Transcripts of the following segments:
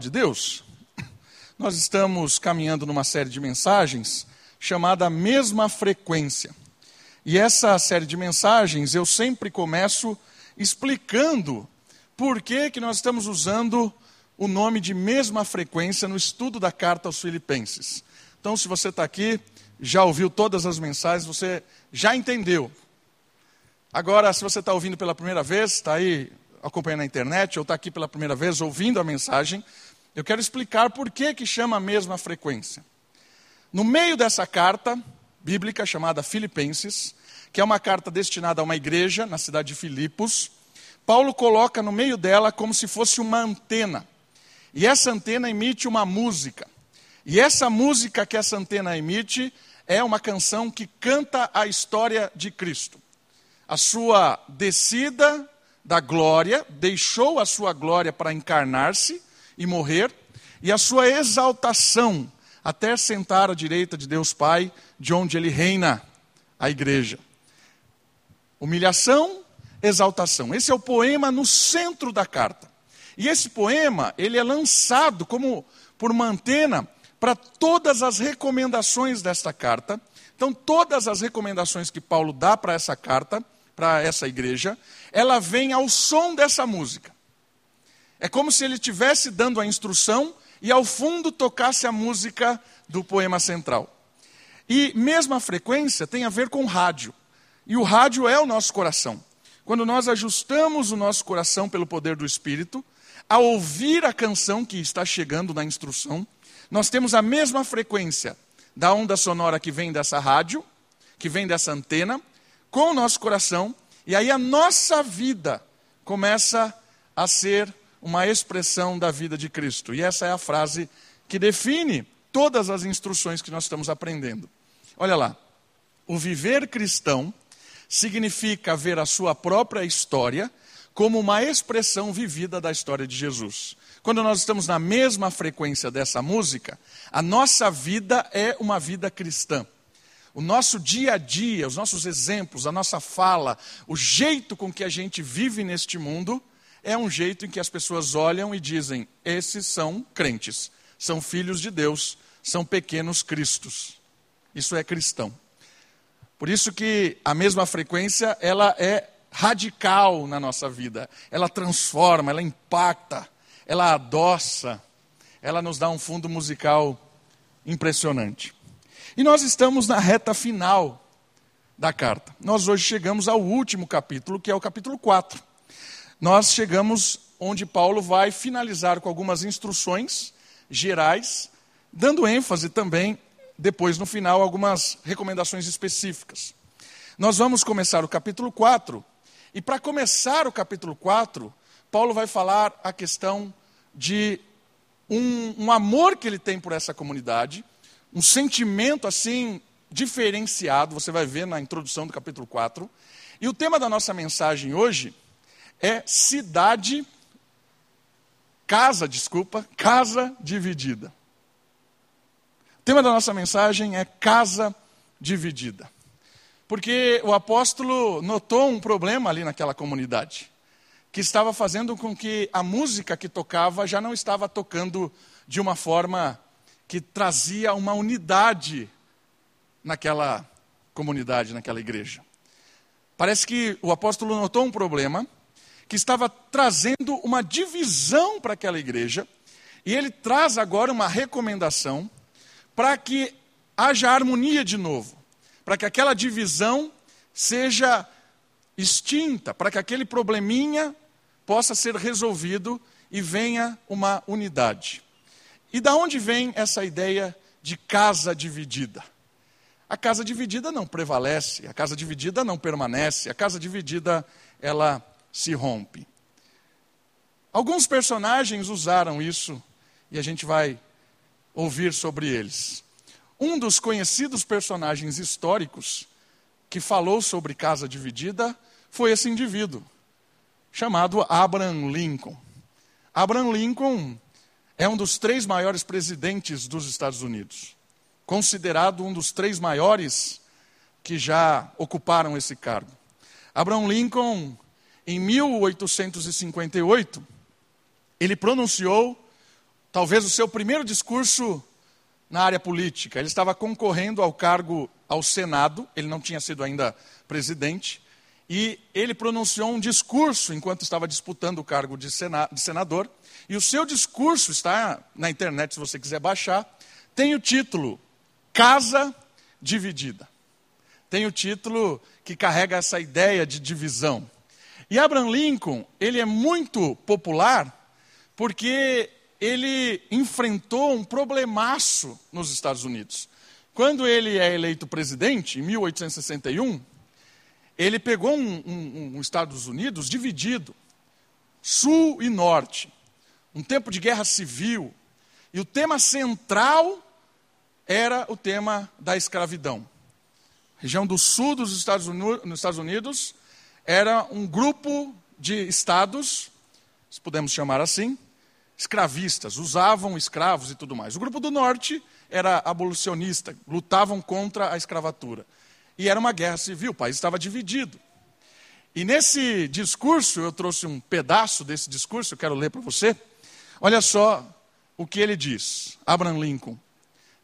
de Deus, nós estamos caminhando numa série de mensagens chamada Mesma Frequência. E essa série de mensagens eu sempre começo explicando por que, que nós estamos usando o nome de mesma frequência no estudo da carta aos Filipenses. Então, se você está aqui, já ouviu todas as mensagens, você já entendeu. Agora, se você está ouvindo pela primeira vez, está aí acompanhando na internet ou está aqui pela primeira vez ouvindo a mensagem, eu quero explicar por que, que chama a mesma frequência. No meio dessa carta bíblica chamada Filipenses, que é uma carta destinada a uma igreja na cidade de Filipos, Paulo coloca no meio dela como se fosse uma antena. E essa antena emite uma música. E essa música que essa antena emite é uma canção que canta a história de Cristo. A sua descida da glória, deixou a sua glória para encarnar-se e morrer, e a sua exaltação até sentar à direita de Deus Pai, de onde ele reina, a igreja. Humilhação, exaltação. Esse é o poema no centro da carta. E esse poema, ele é lançado como por uma antena para todas as recomendações desta carta. Então, todas as recomendações que Paulo dá para essa carta, para essa igreja, ela vem ao som dessa música. É como se ele estivesse dando a instrução e ao fundo tocasse a música do poema central. E mesma frequência tem a ver com rádio. E o rádio é o nosso coração. Quando nós ajustamos o nosso coração pelo poder do Espírito, a ouvir a canção que está chegando na instrução, nós temos a mesma frequência da onda sonora que vem dessa rádio, que vem dessa antena, com o nosso coração, e aí a nossa vida começa a ser uma expressão da vida de Cristo. E essa é a frase que define todas as instruções que nós estamos aprendendo. Olha lá. O viver cristão significa ver a sua própria história como uma expressão vivida da história de Jesus. Quando nós estamos na mesma frequência dessa música, a nossa vida é uma vida cristã. O nosso dia a dia, os nossos exemplos, a nossa fala, o jeito com que a gente vive neste mundo, é um jeito em que as pessoas olham e dizem: esses são crentes, são filhos de Deus, são pequenos cristos. Isso é cristão. Por isso que a mesma frequência, ela é radical na nossa vida. Ela transforma, ela impacta, ela adoça, ela nos dá um fundo musical impressionante. E nós estamos na reta final da carta. Nós hoje chegamos ao último capítulo, que é o capítulo 4. Nós chegamos onde Paulo vai finalizar com algumas instruções gerais, dando ênfase também, depois no final, algumas recomendações específicas. Nós vamos começar o capítulo 4, e para começar o capítulo 4, Paulo vai falar a questão de um, um amor que ele tem por essa comunidade, um sentimento assim diferenciado, você vai ver na introdução do capítulo 4. E o tema da nossa mensagem hoje é cidade, casa, desculpa, casa dividida. O tema da nossa mensagem é casa dividida. Porque o apóstolo notou um problema ali naquela comunidade, que estava fazendo com que a música que tocava já não estava tocando de uma forma que trazia uma unidade naquela comunidade, naquela igreja. Parece que o apóstolo notou um problema que estava trazendo uma divisão para aquela igreja, e ele traz agora uma recomendação para que haja harmonia de novo, para que aquela divisão seja extinta, para que aquele probleminha possa ser resolvido e venha uma unidade. E da onde vem essa ideia de casa dividida? A casa dividida não prevalece, a casa dividida não permanece, a casa dividida ela se rompe. Alguns personagens usaram isso e a gente vai ouvir sobre eles. Um dos conhecidos personagens históricos que falou sobre casa dividida foi esse indivíduo, chamado Abraham Lincoln. Abraham Lincoln é um dos três maiores presidentes dos Estados Unidos, considerado um dos três maiores que já ocuparam esse cargo. Abraham Lincoln, em 1858, ele pronunciou talvez o seu primeiro discurso na área política. Ele estava concorrendo ao cargo ao Senado, ele não tinha sido ainda presidente, e ele pronunciou um discurso enquanto estava disputando o cargo de, senador. E o seu discurso está na internet, se você quiser baixar. Tem o título Casa Dividida. Tem o título que carrega essa ideia de divisão. E Abraham Lincoln, ele é muito popular porque ele enfrentou um problemaço nos Estados Unidos. Quando ele é eleito presidente, em 1861, ele pegou um, um, um Estados Unidos dividido, sul e norte, um tempo de guerra civil, e o tema central era o tema da escravidão. Região do sul dos Estados Unidos, nos Estados Unidos era um grupo de estados, se podemos chamar assim, escravistas, usavam escravos e tudo mais. O grupo do norte era abolicionista, lutavam contra a escravatura. E era uma guerra civil, o país estava dividido. E nesse discurso, eu trouxe um pedaço desse discurso, eu quero ler para você. Olha só o que ele diz, Abraham Lincoln.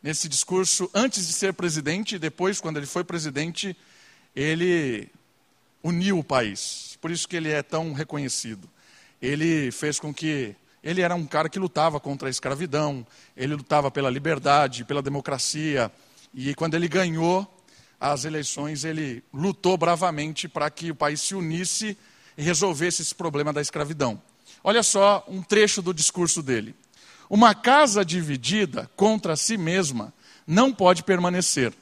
Nesse discurso, antes de ser presidente, depois, quando ele foi presidente, ele uniu o país. Por isso que ele é tão reconhecido. Ele fez com que ele era um cara que lutava contra a escravidão, ele lutava pela liberdade, pela democracia, e quando ele ganhou as eleições, ele lutou bravamente para que o país se unisse e resolvesse esse problema da escravidão. Olha só um trecho do discurso dele. Uma casa dividida contra si mesma não pode permanecer.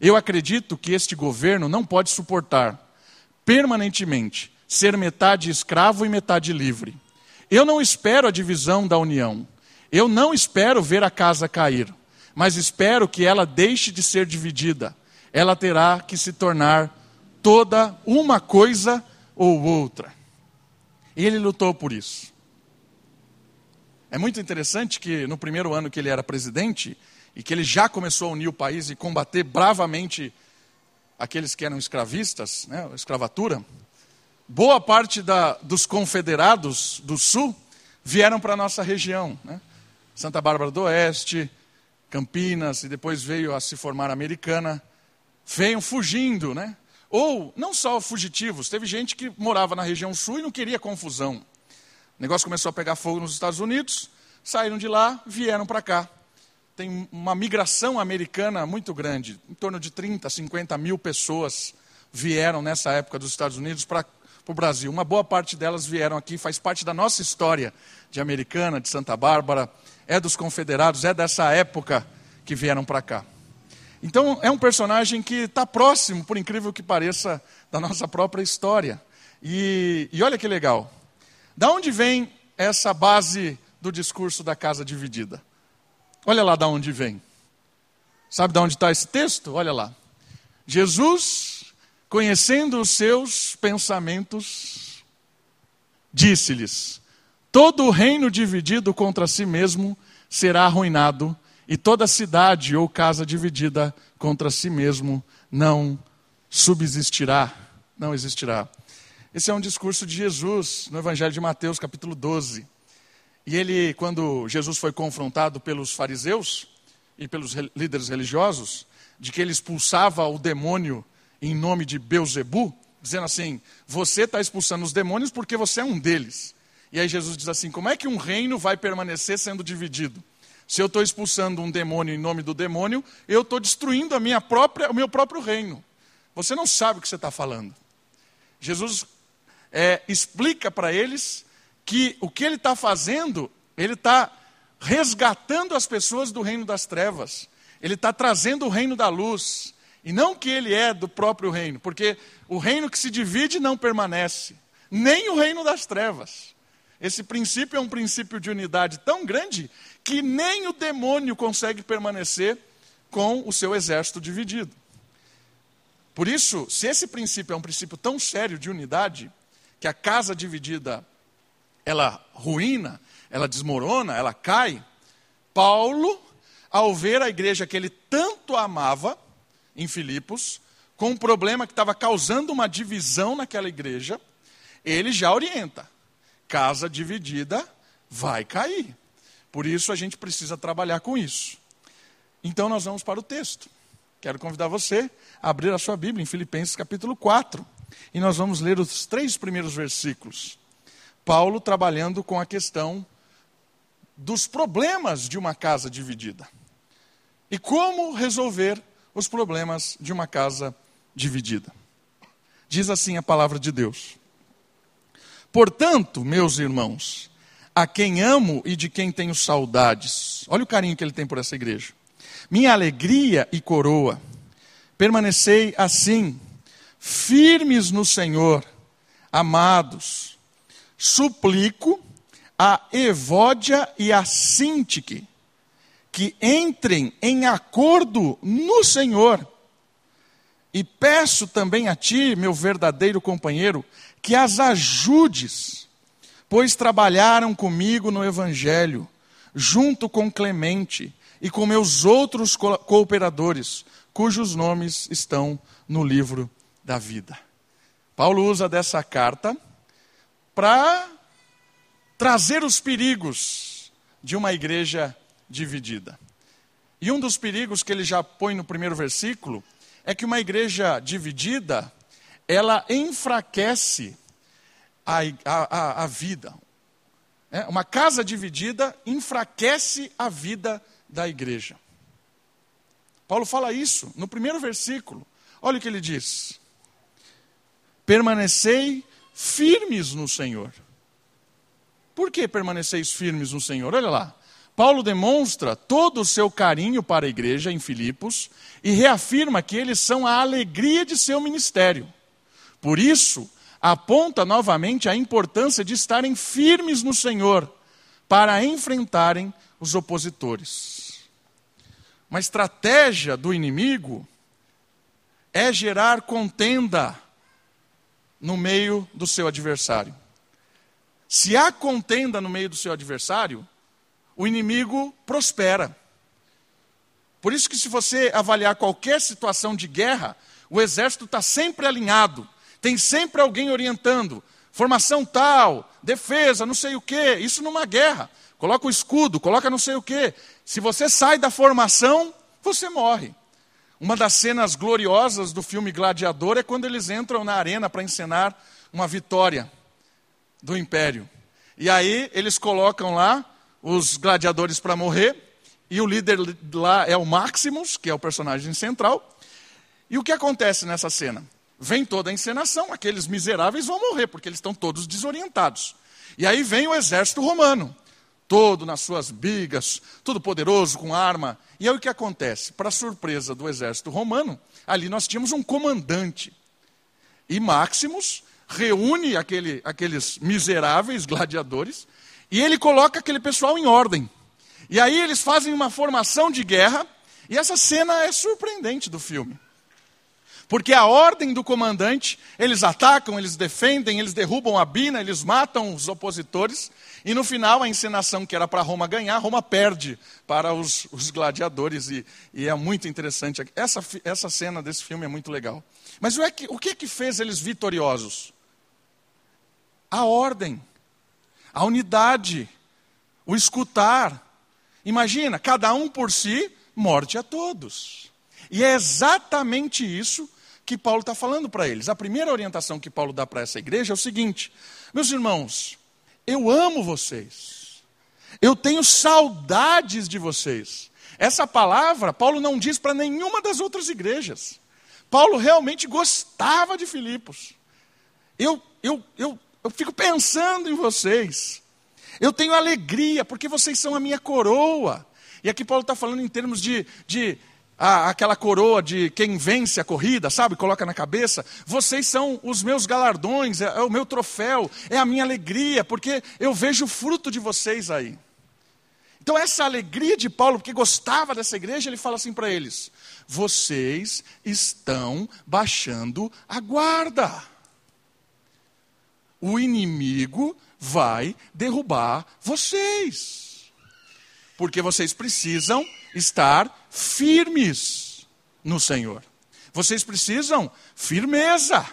Eu acredito que este governo não pode suportar permanentemente ser metade escravo e metade livre. Eu não espero a divisão da união. Eu não espero ver a casa cair, mas espero que ela deixe de ser dividida. Ela terá que se tornar toda uma coisa ou outra. Ele lutou por isso. É muito interessante que no primeiro ano que ele era presidente, e que ele já começou a unir o país e combater bravamente aqueles que eram escravistas, né, escravatura, boa parte da, dos confederados do Sul vieram para a nossa região. Né? Santa Bárbara do Oeste, Campinas, e depois veio a se formar a Americana. Veio fugindo, né? Ou, não só fugitivos, teve gente que morava na região sul e não queria confusão. O negócio começou a pegar fogo nos Estados Unidos, saíram de lá, vieram para cá. Tem uma migração americana muito grande, em torno de 30, 50 mil pessoas vieram nessa época dos Estados Unidos para o Brasil. Uma boa parte delas vieram aqui, faz parte da nossa história de Americana, de Santa Bárbara, é dos confederados, é dessa época que vieram para cá. Então, é um personagem que está próximo, por incrível que pareça, da nossa própria história. E, e olha que legal. Da onde vem essa base do discurso da casa dividida? Olha lá da onde vem. Sabe de onde está esse texto? Olha lá. Jesus conhecendo os seus pensamentos, disse-lhes: Todo reino dividido contra si mesmo será arruinado, e toda cidade ou casa dividida contra si mesmo não subsistirá, não existirá. Esse é um discurso de Jesus no Evangelho de Mateus, capítulo 12. E ele, quando Jesus foi confrontado pelos fariseus e pelos líderes religiosos, de que ele expulsava o demônio em nome de Beuzebu, dizendo assim: você está expulsando os demônios porque você é um deles. E aí Jesus diz assim: como é que um reino vai permanecer sendo dividido? Se eu estou expulsando um demônio em nome do demônio, eu estou destruindo a minha própria, o meu próprio reino. Você não sabe o que você está falando. Jesus é, explica para eles que o que ele está fazendo, ele está resgatando as pessoas do reino das trevas. Ele está trazendo o reino da luz. E não que ele é do próprio reino, porque o reino que se divide não permanece, nem o reino das trevas. Esse princípio é um princípio de unidade tão grande que nem o demônio consegue permanecer com o seu exército dividido. Por isso, se esse princípio é um princípio tão sério de unidade, que a casa dividida ela ruína, ela desmorona, ela cai, Paulo, ao ver a igreja que ele tanto amava, em Filipos, com um problema que estava causando uma divisão naquela igreja, ele já orienta: casa dividida vai cair. Por isso a gente precisa trabalhar com isso. Então nós vamos para o texto. Quero convidar você a abrir a sua Bíblia em Filipenses capítulo 4. E nós vamos ler os três primeiros versículos. Paulo trabalhando com a questão dos problemas de uma casa dividida. E como resolver os problemas de uma casa dividida. Diz assim a palavra de Deus. Portanto, meus irmãos, a quem amo e de quem tenho saudades, olha o carinho que ele tem por essa igreja. Minha alegria e coroa, permanecei assim, firmes no Senhor, amados. Suplico a Evódia e a Sintique que entrem em acordo no Senhor. E peço também a ti, meu verdadeiro companheiro, que as ajudes, pois trabalharam comigo no Evangelho, junto com Clemente e com meus outros cooperadores, cujos nomes estão no livro da vida. Paulo usa dessa carta para trazer os perigos de uma igreja dividida. E um dos perigos que ele já põe no primeiro versículo é que uma igreja dividida, ela enfraquece a, a, a vida. É, uma casa dividida enfraquece a vida da igreja. Paulo fala isso no primeiro versículo. Olha o que ele diz: Permanecei firmes no Senhor. Por que permaneceis firmes no Senhor? Olha lá. Paulo demonstra todo o seu carinho para a igreja em Filipos e reafirma que eles são a alegria de seu ministério. Por isso, aponta novamente a importância de estarem firmes no Senhor para enfrentarem os opositores. Uma estratégia do inimigo é gerar contenda no meio do seu adversário. Se há contenda no meio do seu adversário, o inimigo prospera. Por isso que se você avaliar qualquer situação de guerra, o exército está sempre alinhado, tem sempre alguém orientando. Formação tal, defesa, não sei o quê, isso numa guerra. Coloca o escudo, coloca não sei o quê. Se você sai da formação, você morre. Uma das cenas gloriosas do filme Gladiador é quando eles entram na arena para encenar uma vitória do império. E aí eles colocam lá os gladiadores para morrer, e o líder lá é o Maximus, que é o personagem central. E o que acontece nessa cena? Vem toda a encenação, aqueles miseráveis vão morrer, porque eles estão todos desorientados. E aí vem o exército romano, todo nas suas bigas, todo poderoso, com arma. E aí o que acontece? Para surpresa do exército romano, ali nós tínhamos um comandante. E Maximus reúne aquele, aqueles miseráveis gladiadores e ele coloca aquele pessoal em ordem. E aí eles fazem uma formação de guerra, e essa cena é surpreendente do filme. Porque a ordem do comandante, eles atacam, eles defendem, eles derrubam a Bina, eles matam os opositores, e no final a encenação que era para Roma ganhar, Roma perde para os, os gladiadores, e, e, é muito interessante. Essa, essa cena desse filme é muito legal. Mas o, é que, o que é que fez eles vitoriosos? A ordem a unidade, o escutar. Imagina, cada um por si, morte a todos. E é exatamente isso que Paulo está falando para eles. A primeira orientação que Paulo dá para essa igreja é o seguinte: meus irmãos, eu amo vocês, eu tenho saudades de vocês. Essa palavra Paulo não diz para nenhuma das outras igrejas. Paulo realmente gostava de Filipos. Eu, eu, eu eu fico pensando em vocês. Eu tenho alegria, porque vocês são a minha coroa. E aqui Paulo está falando em termos de, de a, aquela coroa de quem vence a corrida, sabe? Coloca na cabeça. Vocês são os meus galardões, é, é o meu troféu, é a minha alegria, porque eu vejo o fruto de vocês aí. Então, essa alegria de Paulo, porque gostava dessa igreja, ele fala assim para eles: vocês estão baixando a guarda o inimigo vai derrubar vocês. Porque vocês precisam estar firmes no Senhor. Vocês precisam firmeza.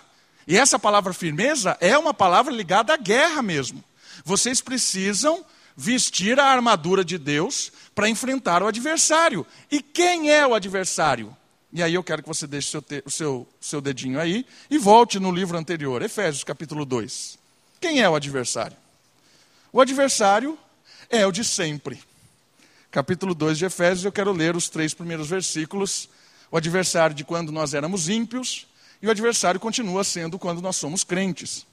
E essa palavra firmeza é uma palavra ligada à guerra mesmo. Vocês precisam vestir a armadura de Deus para enfrentar o adversário. E quem é o adversário? E aí eu quero que você deixe seu seu, seu dedinho aí e volte no livro anterior, Efésios capítulo 2. Quem é o adversário? O adversário é o de sempre. Capítulo 2 de Efésios, eu quero ler os três primeiros versículos. O adversário de quando nós éramos ímpios, e o adversário continua sendo quando nós somos crentes.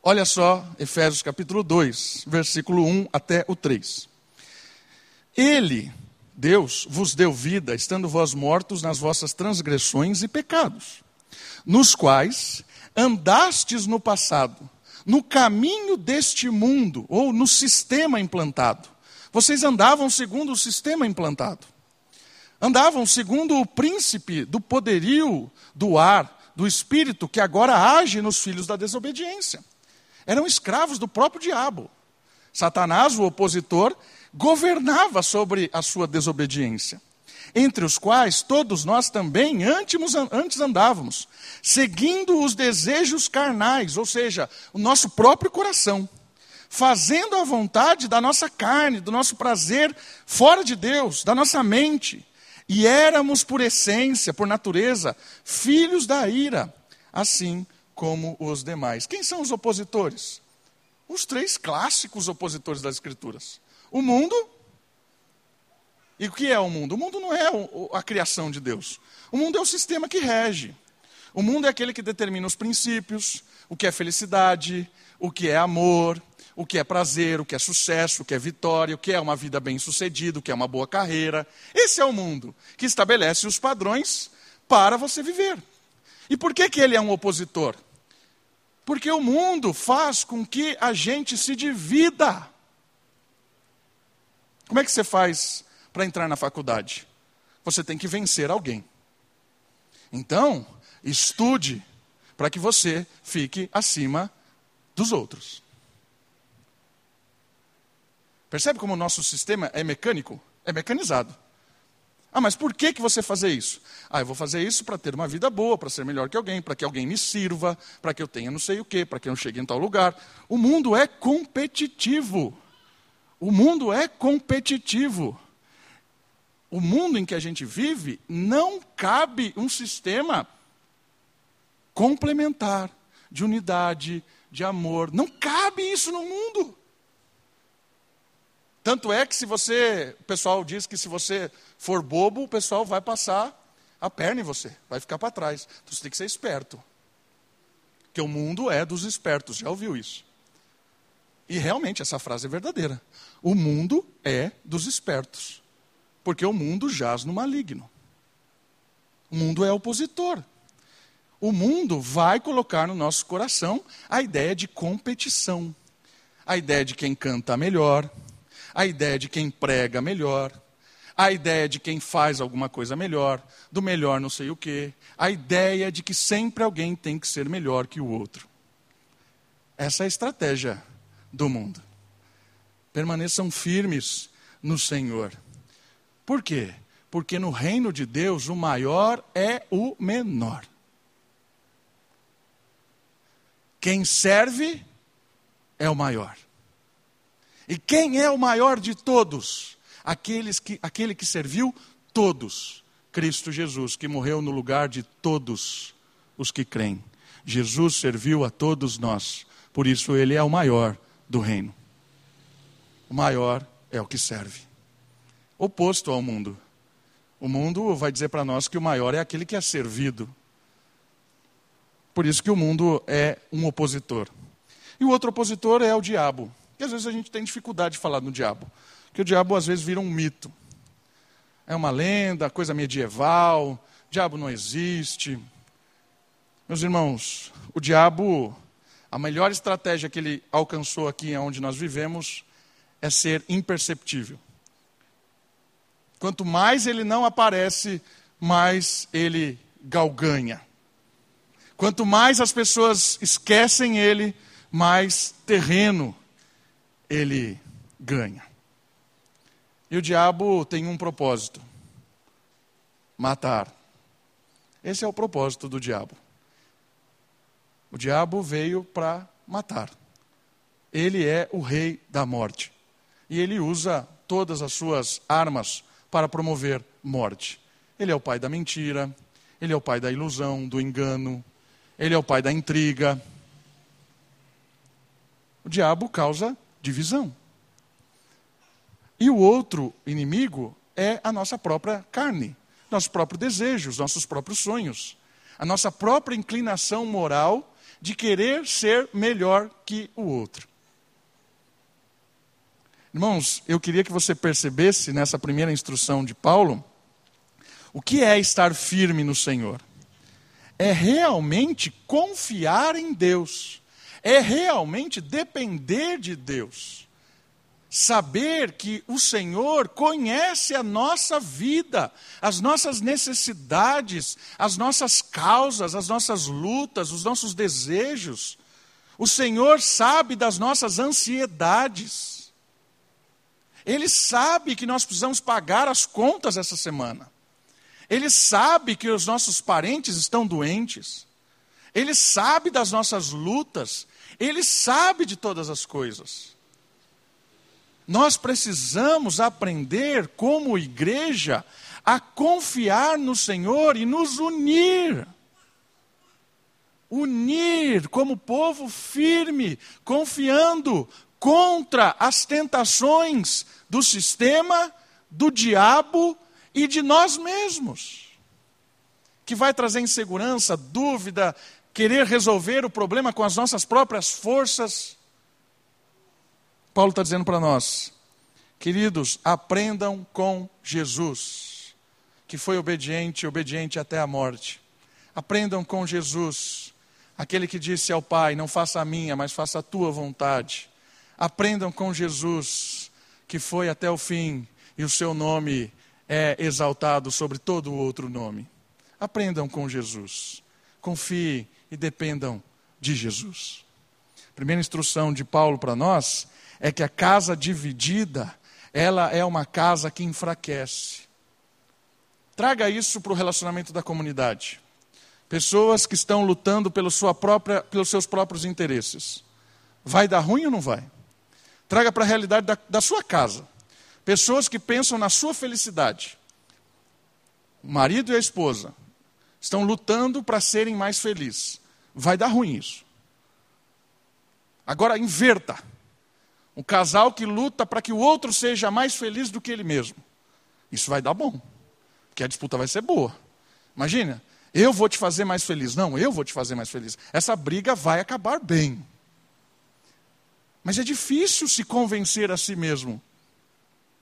Olha só, Efésios capítulo 2, versículo 1 até o 3. Ele, Deus vos deu vida, estando vós mortos nas vossas transgressões e pecados, nos quais andastes no passado, no caminho deste mundo, ou no sistema implantado. Vocês andavam segundo o sistema implantado. Andavam segundo o príncipe do poderio do ar, do espírito que agora age nos filhos da desobediência. Eram escravos do próprio diabo. Satanás, o opositor, governava sobre a sua desobediência, entre os quais todos nós também antes andávamos, seguindo os desejos carnais, ou seja, o nosso próprio coração, fazendo a vontade da nossa carne, do nosso prazer fora de Deus, da nossa mente. E éramos, por essência, por natureza, filhos da ira, assim como os demais. Quem são os opositores? Os três clássicos opositores das Escrituras: o mundo. E o que é o mundo? O mundo não é a criação de Deus. O mundo é o sistema que rege. O mundo é aquele que determina os princípios, o que é felicidade, o que é amor, o que é prazer, o que é sucesso, o que é vitória, o que é uma vida bem-sucedida, o que é uma boa carreira. Esse é o mundo que estabelece os padrões para você viver. E por que, que ele é um opositor? Porque o mundo faz com que a gente se divida. Como é que você faz para entrar na faculdade? Você tem que vencer alguém. Então, estude para que você fique acima dos outros. Percebe como o nosso sistema é mecânico? É mecanizado. Ah, mas por que, que você fazer isso? Ah, eu vou fazer isso para ter uma vida boa, para ser melhor que alguém, para que alguém me sirva, para que eu tenha não sei o quê, para que eu chegue em tal lugar. O mundo é competitivo. O mundo é competitivo. O mundo em que a gente vive não cabe um sistema complementar, de unidade, de amor. Não cabe isso no mundo. Tanto é que se você, o pessoal diz que se você for bobo, o pessoal vai passar a perna em você, vai ficar para trás. Então você tem que ser esperto. Porque o mundo é dos espertos, já ouviu isso? E realmente essa frase é verdadeira. O mundo é dos espertos. Porque o mundo jaz no maligno. O mundo é opositor. O mundo vai colocar no nosso coração a ideia de competição, a ideia de quem canta melhor, a ideia de quem prega melhor, a ideia de quem faz alguma coisa melhor, do melhor não sei o quê, a ideia de que sempre alguém tem que ser melhor que o outro. Essa é a estratégia do mundo. Permaneçam firmes no Senhor. Por quê? Porque no reino de Deus o maior é o menor. Quem serve é o maior. E quem é o maior de todos? Aqueles que, aquele que serviu todos. Cristo Jesus, que morreu no lugar de todos os que creem. Jesus serviu a todos nós. Por isso ele é o maior do reino. O maior é o que serve. Oposto ao mundo. O mundo vai dizer para nós que o maior é aquele que é servido. Por isso que o mundo é um opositor. E o outro opositor é o diabo. E às vezes a gente tem dificuldade de falar no diabo. Porque o diabo às vezes vira um mito. É uma lenda, coisa medieval, o diabo não existe. Meus irmãos, o diabo, a melhor estratégia que ele alcançou aqui onde nós vivemos é ser imperceptível. Quanto mais ele não aparece, mais ele galganha. Quanto mais as pessoas esquecem ele, mais terreno ele ganha. E o diabo tem um propósito: matar. Esse é o propósito do diabo. O diabo veio para matar. ele é o rei da morte. E ele usa todas as suas armas para promover morte. Ele é o pai da mentira, ele é o pai da ilusão, do engano, ele é o pai da intriga. O diabo causa divisão. E o outro inimigo é a nossa própria carne, nossos próprios desejos, nossos próprios sonhos, a nossa própria inclinação moral de querer ser melhor que o outro. Irmãos, eu queria que você percebesse nessa primeira instrução de Paulo o que é estar firme no Senhor. É realmente confiar em Deus, é realmente depender de Deus. Saber que o Senhor conhece a nossa vida, as nossas necessidades, as nossas causas, as nossas lutas, os nossos desejos. O Senhor sabe das nossas ansiedades. Ele sabe que nós precisamos pagar as contas essa semana. Ele sabe que os nossos parentes estão doentes. Ele sabe das nossas lutas. Ele sabe de todas as coisas. Nós precisamos aprender, como igreja, a confiar no Senhor e nos unir. Unir como povo firme, confiando, contra as tentações do sistema, do diabo e de nós mesmos. Que vai trazer insegurança, dúvida, querer resolver o problema com as nossas próprias forças. Paulo está dizendo para nós, queridos, aprendam com Jesus, que foi obediente, obediente até a morte. Aprendam com Jesus, aquele que disse ao Pai: Não faça a minha, mas faça a tua vontade. Aprendam com Jesus, que foi até o fim e o seu nome é exaltado sobre todo outro nome. Aprendam com Jesus. Confiem e dependam de Jesus. A primeira instrução de Paulo para nós é que a casa dividida, ela é uma casa que enfraquece. Traga isso para o relacionamento da comunidade. Pessoas que estão lutando pelo própria, pelos seus próprios interesses. Vai dar ruim ou não vai? Traga para a realidade da, da sua casa. Pessoas que pensam na sua felicidade. O marido e a esposa estão lutando para serem mais felizes. Vai dar ruim isso. Agora, inverta. Um casal que luta para que o outro seja mais feliz do que ele mesmo. Isso vai dar bom. Porque a disputa vai ser boa. Imagina, eu vou te fazer mais feliz. Não, eu vou te fazer mais feliz. Essa briga vai acabar bem. Mas é difícil se convencer a si mesmo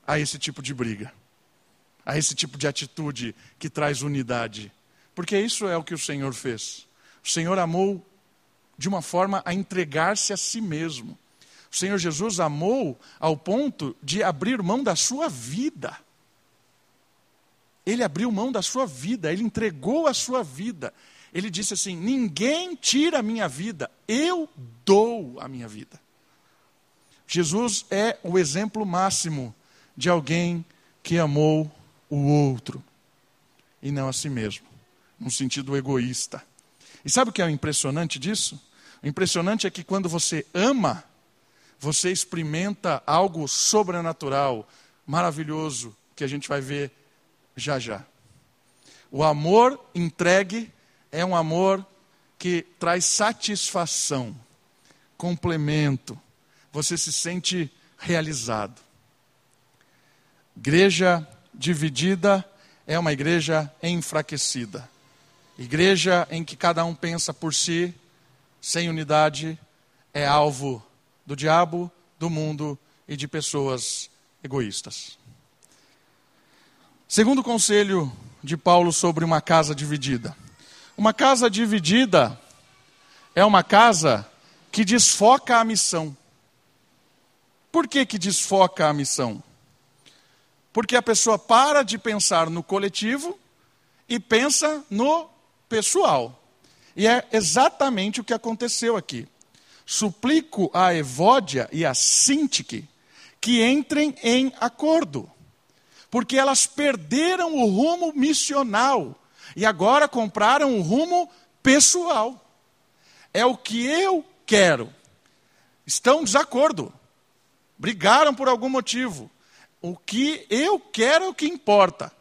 a esse tipo de briga, a esse tipo de atitude que traz unidade. Porque isso é o que o Senhor fez. O Senhor amou de uma forma a entregar-se a si mesmo. O Senhor Jesus amou ao ponto de abrir mão da sua vida. Ele abriu mão da sua vida, ele entregou a sua vida. Ele disse assim: Ninguém tira a minha vida, eu dou a minha vida. Jesus é o exemplo máximo de alguém que amou o outro e não a si mesmo, num sentido egoísta. E sabe o que é o impressionante disso? O impressionante é que quando você ama, você experimenta algo sobrenatural, maravilhoso, que a gente vai ver já já. O amor entregue é um amor que traz satisfação, complemento você se sente realizado. Igreja dividida é uma igreja enfraquecida. Igreja em que cada um pensa por si, sem unidade, é alvo do diabo, do mundo e de pessoas egoístas. Segundo conselho de Paulo sobre uma casa dividida. Uma casa dividida é uma casa que desfoca a missão. Por que, que desfoca a missão? Porque a pessoa para de pensar no coletivo e pensa no pessoal. E é exatamente o que aconteceu aqui. Suplico a Evódia e a Sintique que entrem em acordo, porque elas perderam o rumo missional e agora compraram o rumo pessoal. É o que eu quero estão em desacordo, brigaram por algum motivo. O que eu quero é o que importa,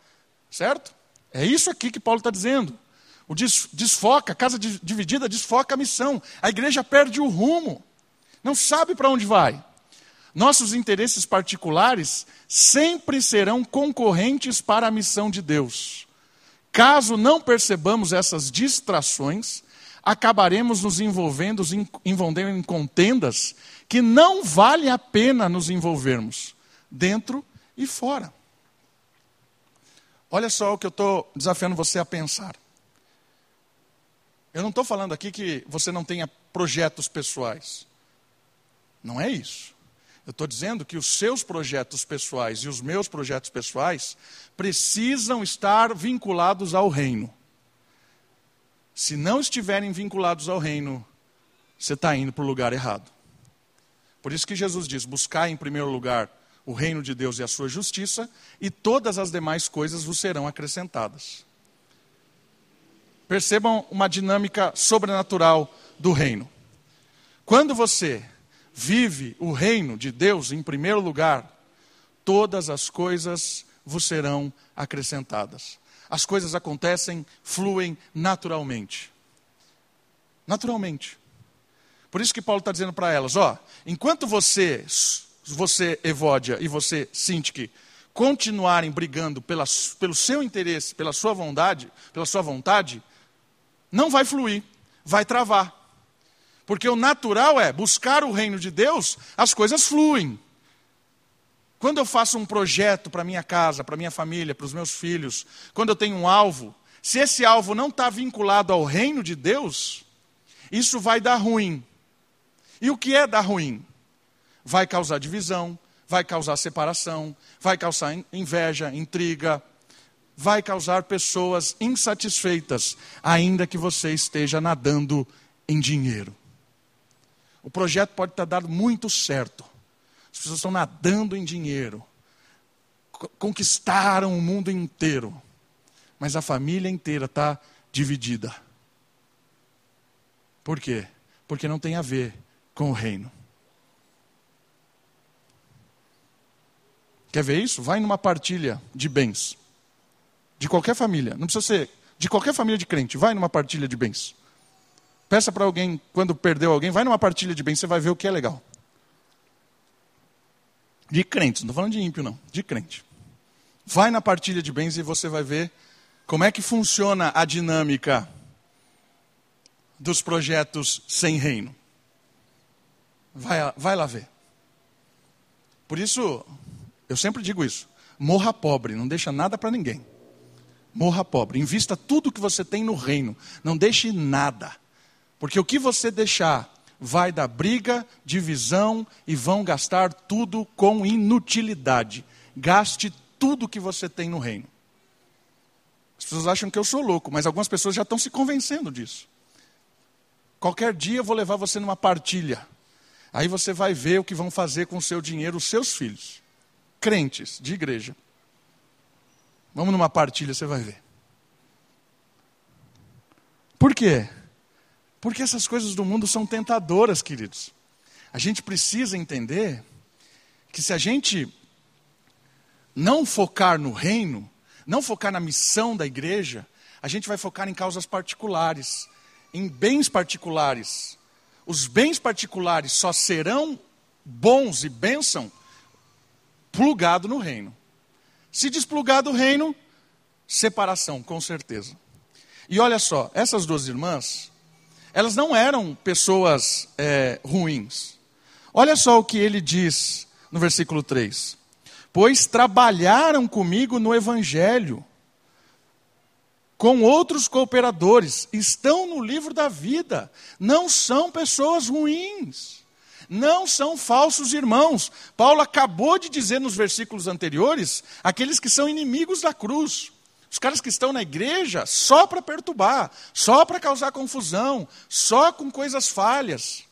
certo? É isso aqui que Paulo está dizendo. O desfoca, a casa dividida desfoca a missão. A igreja perde o rumo, não sabe para onde vai. Nossos interesses particulares sempre serão concorrentes para a missão de Deus. Caso não percebamos essas distrações, acabaremos nos envolvendo, envolvendo em contendas que não vale a pena nos envolvermos, dentro e fora. Olha só o que eu estou desafiando você a pensar. Eu não estou falando aqui que você não tenha projetos pessoais. Não é isso. Eu estou dizendo que os seus projetos pessoais e os meus projetos pessoais precisam estar vinculados ao reino. Se não estiverem vinculados ao reino, você está indo para o lugar errado. Por isso que Jesus diz: buscar em primeiro lugar o reino de Deus e a sua justiça, e todas as demais coisas vos serão acrescentadas. Percebam uma dinâmica sobrenatural do reino. Quando você vive o reino de Deus em primeiro lugar, todas as coisas vos serão acrescentadas. As coisas acontecem, fluem naturalmente. Naturalmente. Por isso que Paulo está dizendo para elas: ó, enquanto você, você, Evódia, e você, Sintique, continuarem brigando pela, pelo seu interesse, pela sua vontade, pela sua vontade, não vai fluir, vai travar. Porque o natural é buscar o reino de Deus, as coisas fluem. Quando eu faço um projeto para minha casa, para minha família, para os meus filhos, quando eu tenho um alvo, se esse alvo não está vinculado ao reino de Deus, isso vai dar ruim. E o que é dar ruim? Vai causar divisão, vai causar separação, vai causar inveja, intriga, vai causar pessoas insatisfeitas, ainda que você esteja nadando em dinheiro. O projeto pode estar dado muito certo, as pessoas estão nadando em dinheiro. Conquistaram o mundo inteiro. Mas a família inteira está dividida. Por quê? Porque não tem a ver com o reino. Quer ver isso? Vai numa partilha de bens. De qualquer família. Não precisa ser de qualquer família de crente. Vai numa partilha de bens. Peça para alguém, quando perdeu alguém, vai numa partilha de bens, você vai ver o que é legal. De crente, não estou falando de ímpio, não, de crente. Vai na partilha de bens e você vai ver como é que funciona a dinâmica dos projetos sem reino. Vai, vai lá ver. Por isso, eu sempre digo isso: morra pobre, não deixa nada para ninguém. Morra pobre, invista tudo que você tem no reino, não deixe nada. Porque o que você deixar vai dar briga, divisão e vão gastar tudo com inutilidade. Gaste tudo que você tem no reino. As pessoas acham que eu sou louco, mas algumas pessoas já estão se convencendo disso. Qualquer dia eu vou levar você numa partilha. Aí você vai ver o que vão fazer com o seu dinheiro os seus filhos, crentes de igreja. Vamos numa partilha, você vai ver. Por quê? Porque essas coisas do mundo são tentadoras, queridos. A gente precisa entender que se a gente não focar no reino, não focar na missão da igreja, a gente vai focar em causas particulares, em bens particulares. Os bens particulares só serão bons e bênção plugado no reino. Se desplugar do reino, separação, com certeza. E olha só, essas duas irmãs, elas não eram pessoas é, ruins. Olha só o que ele diz no versículo 3: Pois trabalharam comigo no evangelho, com outros cooperadores, estão no livro da vida, não são pessoas ruins, não são falsos irmãos. Paulo acabou de dizer nos versículos anteriores aqueles que são inimigos da cruz. Os caras que estão na igreja só para perturbar, só para causar confusão, só com coisas falhas.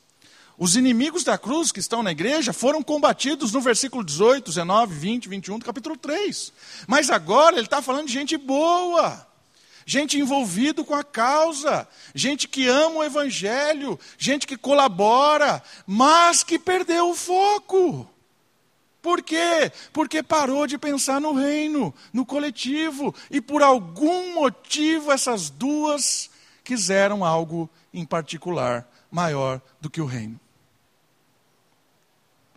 Os inimigos da cruz que estão na igreja foram combatidos no versículo 18, 19, 20, 21 do capítulo 3. Mas agora ele está falando de gente boa, gente envolvido com a causa, gente que ama o evangelho, gente que colabora, mas que perdeu o foco. Por quê? Porque parou de pensar no reino, no coletivo, e por algum motivo essas duas quiseram algo em particular maior do que o reino.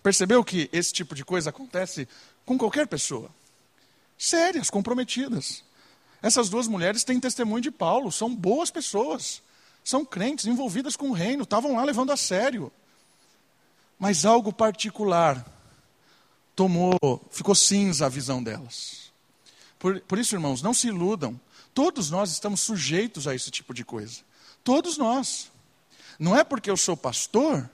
Percebeu que esse tipo de coisa acontece com qualquer pessoa? Sérias, comprometidas. Essas duas mulheres têm testemunho de Paulo, são boas pessoas, são crentes, envolvidas com o reino, estavam lá levando a sério. Mas algo particular tomou, ficou cinza a visão delas. Por, por isso, irmãos, não se iludam. Todos nós estamos sujeitos a esse tipo de coisa. Todos nós. Não é porque eu sou pastor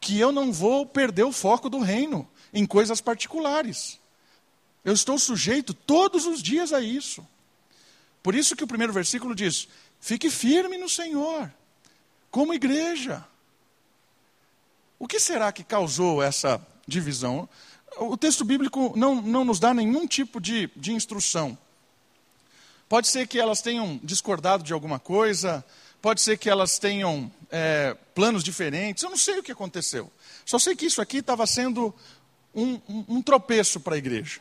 que eu não vou perder o foco do reino em coisas particulares. Eu estou sujeito todos os dias a isso. Por isso que o primeiro versículo diz: fique firme no Senhor, como igreja. O que será que causou essa divisão? O texto bíblico não, não nos dá nenhum tipo de, de instrução. Pode ser que elas tenham discordado de alguma coisa, pode ser que elas tenham é, planos diferentes, eu não sei o que aconteceu. Só sei que isso aqui estava sendo um, um, um tropeço para a igreja.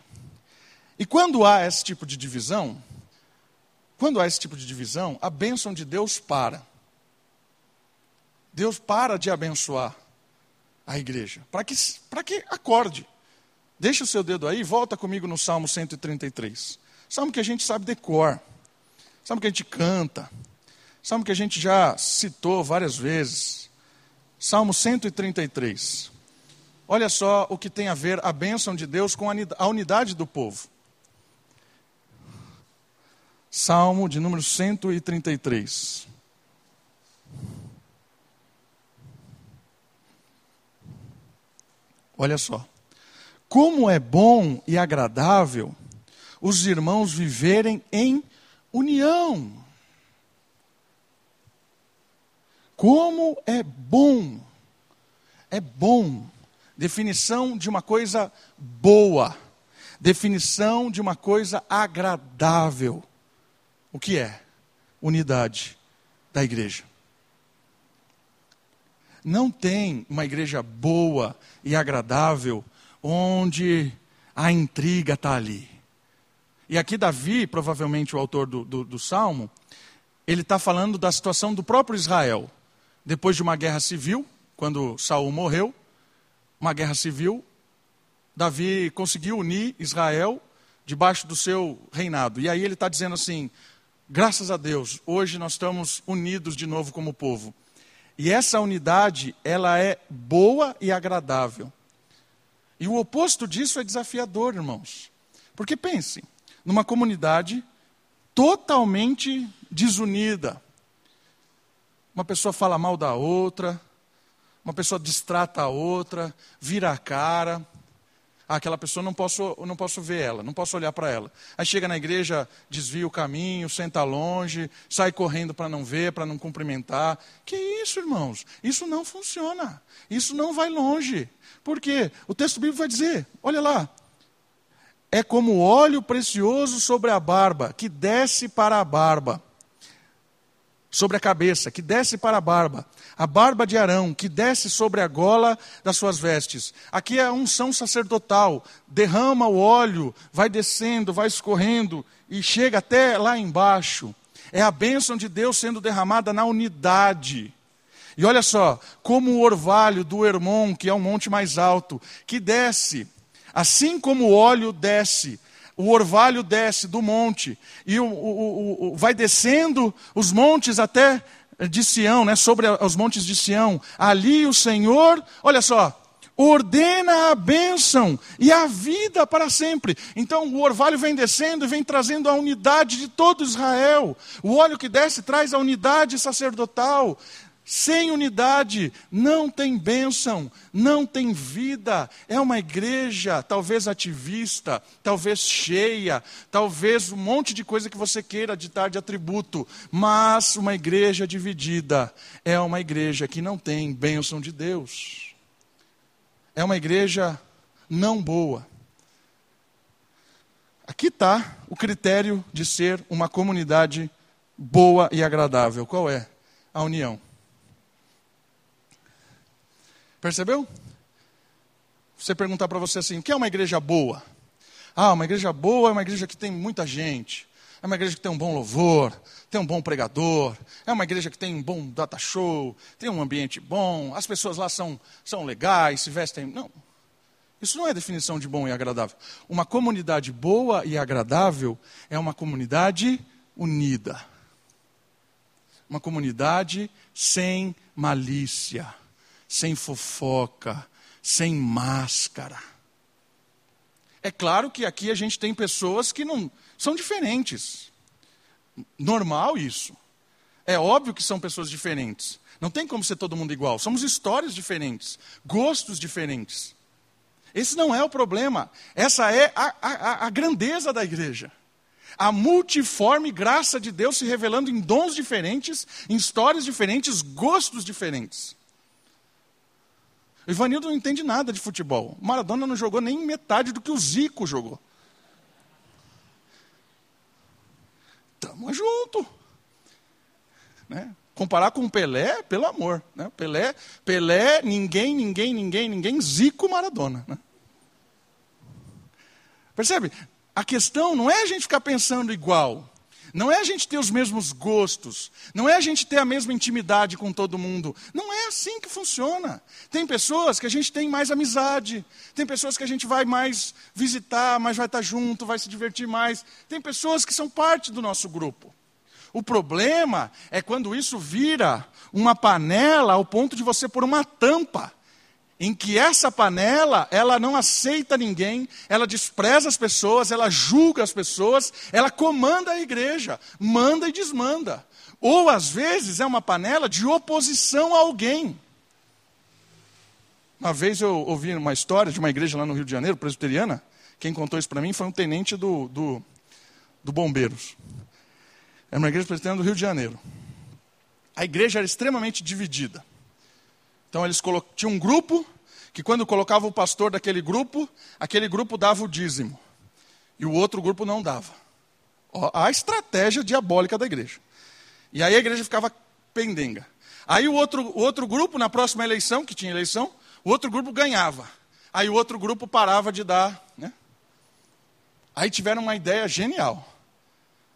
E quando há esse tipo de divisão, quando há esse tipo de divisão, a bênção de Deus para. Deus para de abençoar a igreja, para que, que acorde. Deixa o seu dedo aí volta comigo no Salmo 133. Salmo que a gente sabe decor. Salmo que a gente canta. Salmo que a gente já citou várias vezes. Salmo 133. Olha só o que tem a ver a bênção de Deus com a unidade do povo. Salmo de número 133. Olha só. Como é bom e agradável os irmãos viverem em união. Como é bom, é bom, definição de uma coisa boa, definição de uma coisa agradável. O que é? Unidade da igreja. Não tem uma igreja boa e agradável onde a intriga está ali. E aqui Davi, provavelmente o autor do, do, do Salmo, ele está falando da situação do próprio Israel. Depois de uma guerra civil, quando Saul morreu, uma guerra civil, Davi conseguiu unir Israel debaixo do seu reinado. E aí ele está dizendo assim: graças a Deus, hoje nós estamos unidos de novo como povo. E essa unidade, ela é boa e agradável. E o oposto disso é desafiador, irmãos. Porque pensem, numa comunidade totalmente desunida. Uma pessoa fala mal da outra, uma pessoa distrata a outra, vira a cara. Aquela pessoa não posso, não posso ver ela, não posso olhar para ela. Aí chega na igreja, desvia o caminho, senta longe, sai correndo para não ver, para não cumprimentar. Que isso, irmãos? Isso não funciona. Isso não vai longe. Por quê? O texto bíblico vai dizer, olha lá, é como óleo precioso sobre a barba, que desce para a barba, sobre a cabeça, que desce para a barba, a barba de Arão, que desce sobre a gola das suas vestes. Aqui é a unção sacerdotal, derrama o óleo, vai descendo, vai escorrendo e chega até lá embaixo. É a bênção de Deus sendo derramada na unidade. E olha só, como o orvalho do Hermon, que é o monte mais alto, que desce, assim como o óleo desce, o orvalho desce do monte, e o, o, o, vai descendo os montes até de Sião, né, sobre os montes de Sião. Ali o Senhor, olha só, ordena a bênção e a vida para sempre. Então o orvalho vem descendo e vem trazendo a unidade de todo Israel. O óleo que desce traz a unidade sacerdotal. Sem unidade não tem bênção, não tem vida. É uma igreja, talvez ativista, talvez cheia, talvez um monte de coisa que você queira ditar de atributo, mas uma igreja dividida é uma igreja que não tem bênção de Deus. É uma igreja não boa. Aqui está o critério de ser uma comunidade boa e agradável. Qual é? A união. Percebeu? Você perguntar para você assim: o que é uma igreja boa? Ah, uma igreja boa é uma igreja que tem muita gente. É uma igreja que tem um bom louvor, tem um bom pregador, é uma igreja que tem um bom data show, tem um ambiente bom, as pessoas lá são, são legais, se vestem. Não. Isso não é definição de bom e agradável. Uma comunidade boa e agradável é uma comunidade unida. Uma comunidade sem malícia, sem fofoca, sem máscara. É claro que aqui a gente tem pessoas que não são diferentes. Normal isso. É óbvio que são pessoas diferentes. Não tem como ser todo mundo igual. Somos histórias diferentes, gostos diferentes. Esse não é o problema. Essa é a, a, a grandeza da igreja. A multiforme graça de Deus se revelando em dons diferentes, em histórias diferentes, gostos diferentes. Ivanildo não entende nada de futebol. Maradona não jogou nem metade do que o Zico jogou. Tamo junto. Né? Comparar com o Pelé, pelo amor. Né? Pelé, Pelé, ninguém, ninguém, ninguém, ninguém, Zico Maradona. Né? Percebe? A questão não é a gente ficar pensando igual. Não é a gente ter os mesmos gostos, não é a gente ter a mesma intimidade com todo mundo. Não é assim que funciona. Tem pessoas que a gente tem mais amizade, tem pessoas que a gente vai mais visitar, mais vai estar junto, vai se divertir mais. Tem pessoas que são parte do nosso grupo. O problema é quando isso vira uma panela ao ponto de você pôr uma tampa em que essa panela, ela não aceita ninguém, ela despreza as pessoas, ela julga as pessoas, ela comanda a igreja, manda e desmanda. Ou às vezes é uma panela de oposição a alguém. Uma vez eu ouvi uma história de uma igreja lá no Rio de Janeiro, presbiteriana, quem contou isso para mim foi um tenente do, do, do Bombeiros. Era uma igreja presbiteriana do Rio de Janeiro. A igreja era extremamente dividida. Então eles tinham um grupo que quando colocava o pastor daquele grupo, aquele grupo dava o dízimo. E o outro grupo não dava. A estratégia diabólica da igreja. E aí a igreja ficava pendenga. Aí o outro, o outro grupo, na próxima eleição, que tinha eleição, o outro grupo ganhava. Aí o outro grupo parava de dar. Né? Aí tiveram uma ideia genial.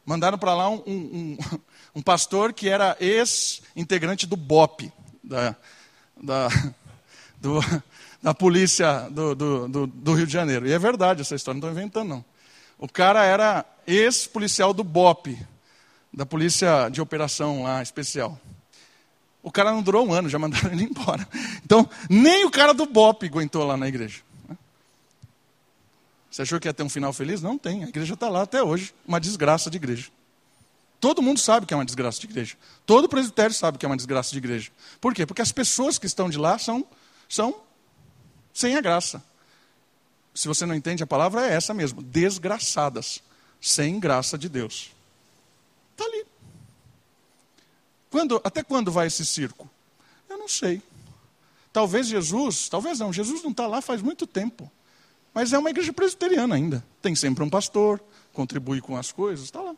Mandaram para lá um, um, um, pastor que era ex-integrante do BOP, da, da, do, da polícia do, do, do, Rio de Janeiro. E é verdade essa história, não estou inventando não. O cara era ex-policial do BOP, da polícia de operação lá especial. O cara não durou um ano, já mandaram ele embora. Então, nem o cara do BOP aguentou lá na igreja. Você achou que ia ter um final feliz? Não tem. A igreja está lá até hoje. Uma desgraça de igreja. Todo mundo sabe que é uma desgraça de igreja. Todo presbitério sabe que é uma desgraça de igreja. Por quê? Porque as pessoas que estão de lá são, são sem a graça. Se você não entende a palavra, é essa mesmo: desgraçadas, sem graça de Deus. Está ali. Quando, até quando vai esse circo? Eu não sei. Talvez Jesus, talvez não, Jesus não está lá faz muito tempo. Mas é uma igreja presbiteriana ainda. Tem sempre um pastor, contribui com as coisas, está lá.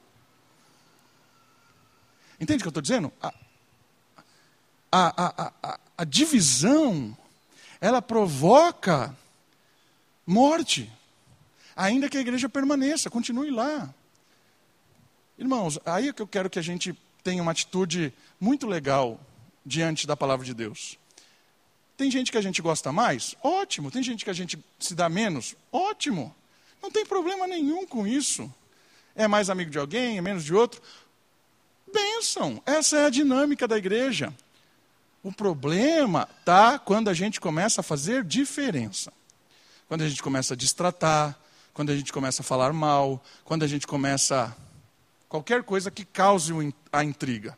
Entende o que eu estou dizendo? A, a, a, a, divisão, ela provoca morte, ainda que a igreja permaneça, continue lá. Irmãos, aí é que eu quero que a gente tenha uma atitude muito legal diante da palavra de Deus. Tem gente que a gente gosta mais? Ótimo. Tem gente que a gente se dá menos? Ótimo. Não tem problema nenhum com isso. É mais amigo de alguém, é menos de outro. Bênção, essa é a dinâmica da igreja. O problema está quando a gente começa a fazer diferença. Quando a gente começa a distratar, quando a gente começa a falar mal, quando a gente começa qualquer coisa que cause a intriga.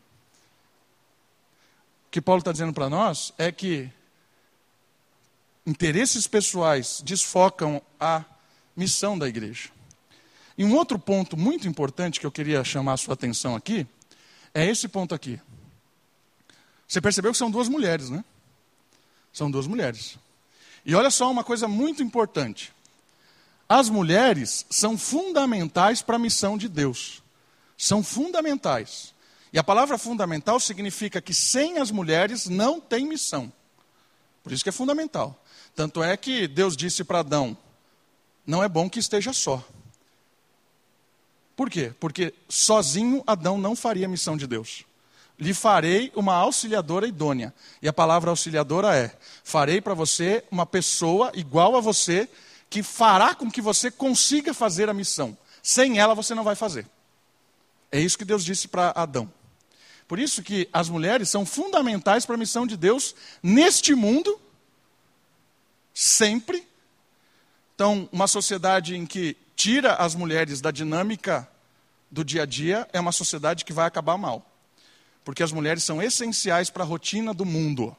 O que Paulo está dizendo para nós é que interesses pessoais desfocam a missão da igreja. E um outro ponto muito importante que eu queria chamar a sua atenção aqui é esse ponto aqui. Você percebeu que são duas mulheres, né? São duas mulheres. E olha só uma coisa muito importante. As mulheres são fundamentais para a missão de Deus. São fundamentais. E a palavra fundamental significa que sem as mulheres não tem missão. Por isso que é fundamental. Tanto é que Deus disse para Adão: não é bom que esteja só. Por quê? Porque sozinho Adão não faria a missão de Deus. Lhe farei uma auxiliadora idônea. E a palavra auxiliadora é: farei para você uma pessoa igual a você, que fará com que você consiga fazer a missão. Sem ela você não vai fazer. É isso que Deus disse para Adão. Por isso que as mulheres são fundamentais para a missão de Deus neste mundo, sempre. Então, uma sociedade em que tira as mulheres da dinâmica do dia a dia é uma sociedade que vai acabar mal. Porque as mulheres são essenciais para a rotina do mundo.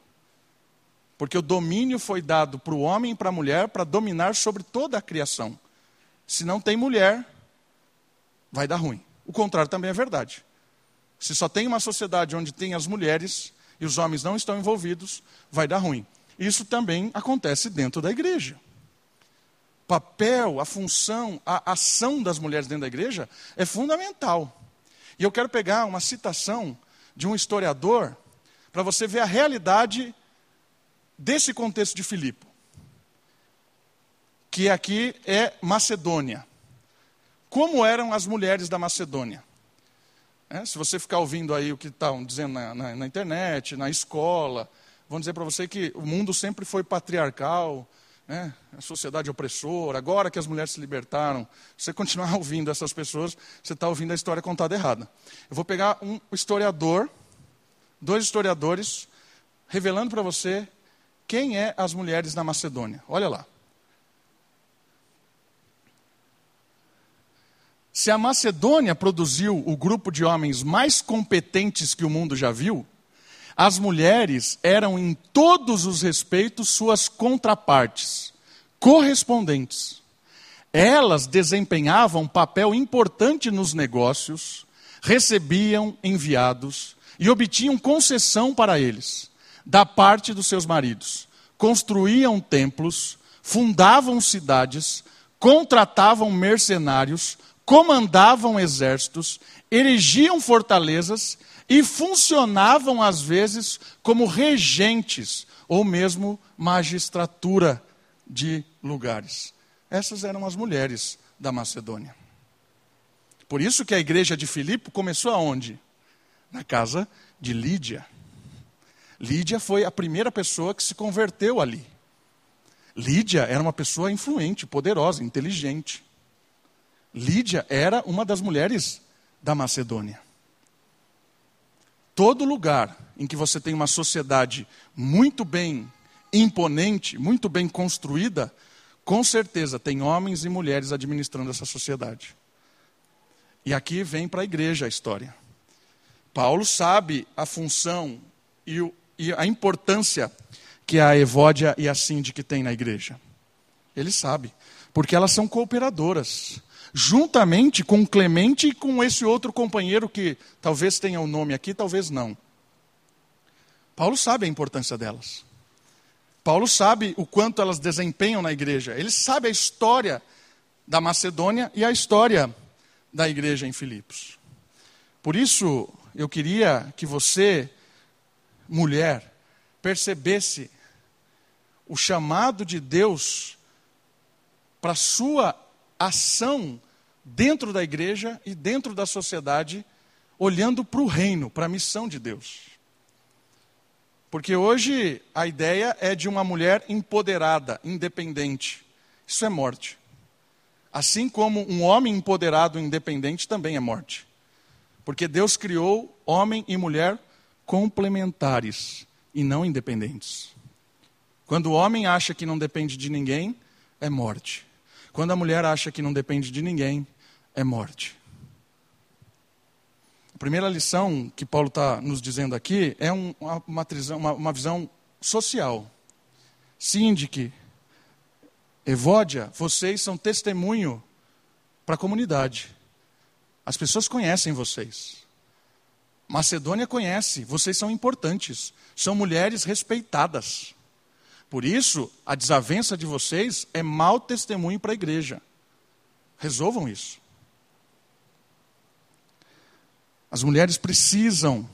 Porque o domínio foi dado para o homem e para a mulher para dominar sobre toda a criação. Se não tem mulher, vai dar ruim. O contrário também é verdade. Se só tem uma sociedade onde tem as mulheres e os homens não estão envolvidos, vai dar ruim. Isso também acontece dentro da igreja. Papel, a função, a ação das mulheres dentro da igreja é fundamental. E eu quero pegar uma citação de um historiador para você ver a realidade desse contexto de Filipe, que aqui é Macedônia. Como eram as mulheres da Macedônia? É, se você ficar ouvindo aí o que estão dizendo na, na, na, internet, na escola, vão dizer para você que o mundo sempre foi patriarcal, né? a sociedade opressora, agora que as mulheres se libertaram. Se você continuar ouvindo essas pessoas, você está ouvindo a história contada errada. Eu vou pegar um historiador, dois historiadores, revelando para você quem é as mulheres na Macedônia. Olha lá. Se a Macedônia produziu o grupo de homens mais competentes que o mundo já viu, as mulheres eram em todos os respeitos suas contrapartes, correspondentes. Elas desempenhavam papel importante nos negócios, recebiam enviados e obtinham concessão para eles, da parte dos seus maridos. Construíam templos, fundavam cidades, contratavam mercenários, comandavam exércitos, erigiam fortalezas e funcionavam às vezes como regentes ou mesmo magistratura de lugares. Essas eram as mulheres da Macedônia. Por isso que a igreja de Filipe começou aonde? Na casa de Lídia. Lídia foi a primeira pessoa que se converteu ali. Lídia era uma pessoa influente, poderosa, inteligente. Lídia era uma das mulheres da Macedônia. Todo lugar em que você tem uma sociedade muito bem imponente, muito bem construída, com certeza tem homens e mulheres administrando essa sociedade. E aqui vem para a igreja a história. Paulo sabe a função e, o, e a importância que a Evódia e a Síndica têm na igreja. Ele sabe, porque elas são cooperadoras juntamente com Clemente e com esse outro companheiro que talvez tenha o um nome aqui, talvez não. Paulo sabe a importância delas. Paulo sabe o quanto elas desempenham na igreja. Ele sabe a história da Macedônia e a história da igreja em Filipos. Por isso, eu queria que você, mulher, percebesse o chamado de Deus para sua ação dentro da igreja e dentro da sociedade, olhando para o reino, para a missão de Deus. Porque hoje a ideia é de uma mulher empoderada, independente. Isso é morte. Assim como um homem empoderado, independente, também é morte. Porque Deus criou homem e mulher complementares e não independentes. Quando o homem acha que não depende de ninguém, é morte. Quando a mulher acha que não depende de ninguém, é morte. A primeira lição que Paulo está nos dizendo aqui é um, uma, uma, uma, visão social. Síndique, Evódia, vocês são testemunho para a comunidade. As pessoas conhecem vocês. Macedônia conhece, vocês são importantes, são mulheres respeitadas. Por isso, a desavença de vocês é mau testemunho para a igreja. Resolvam isso. As mulheres precisam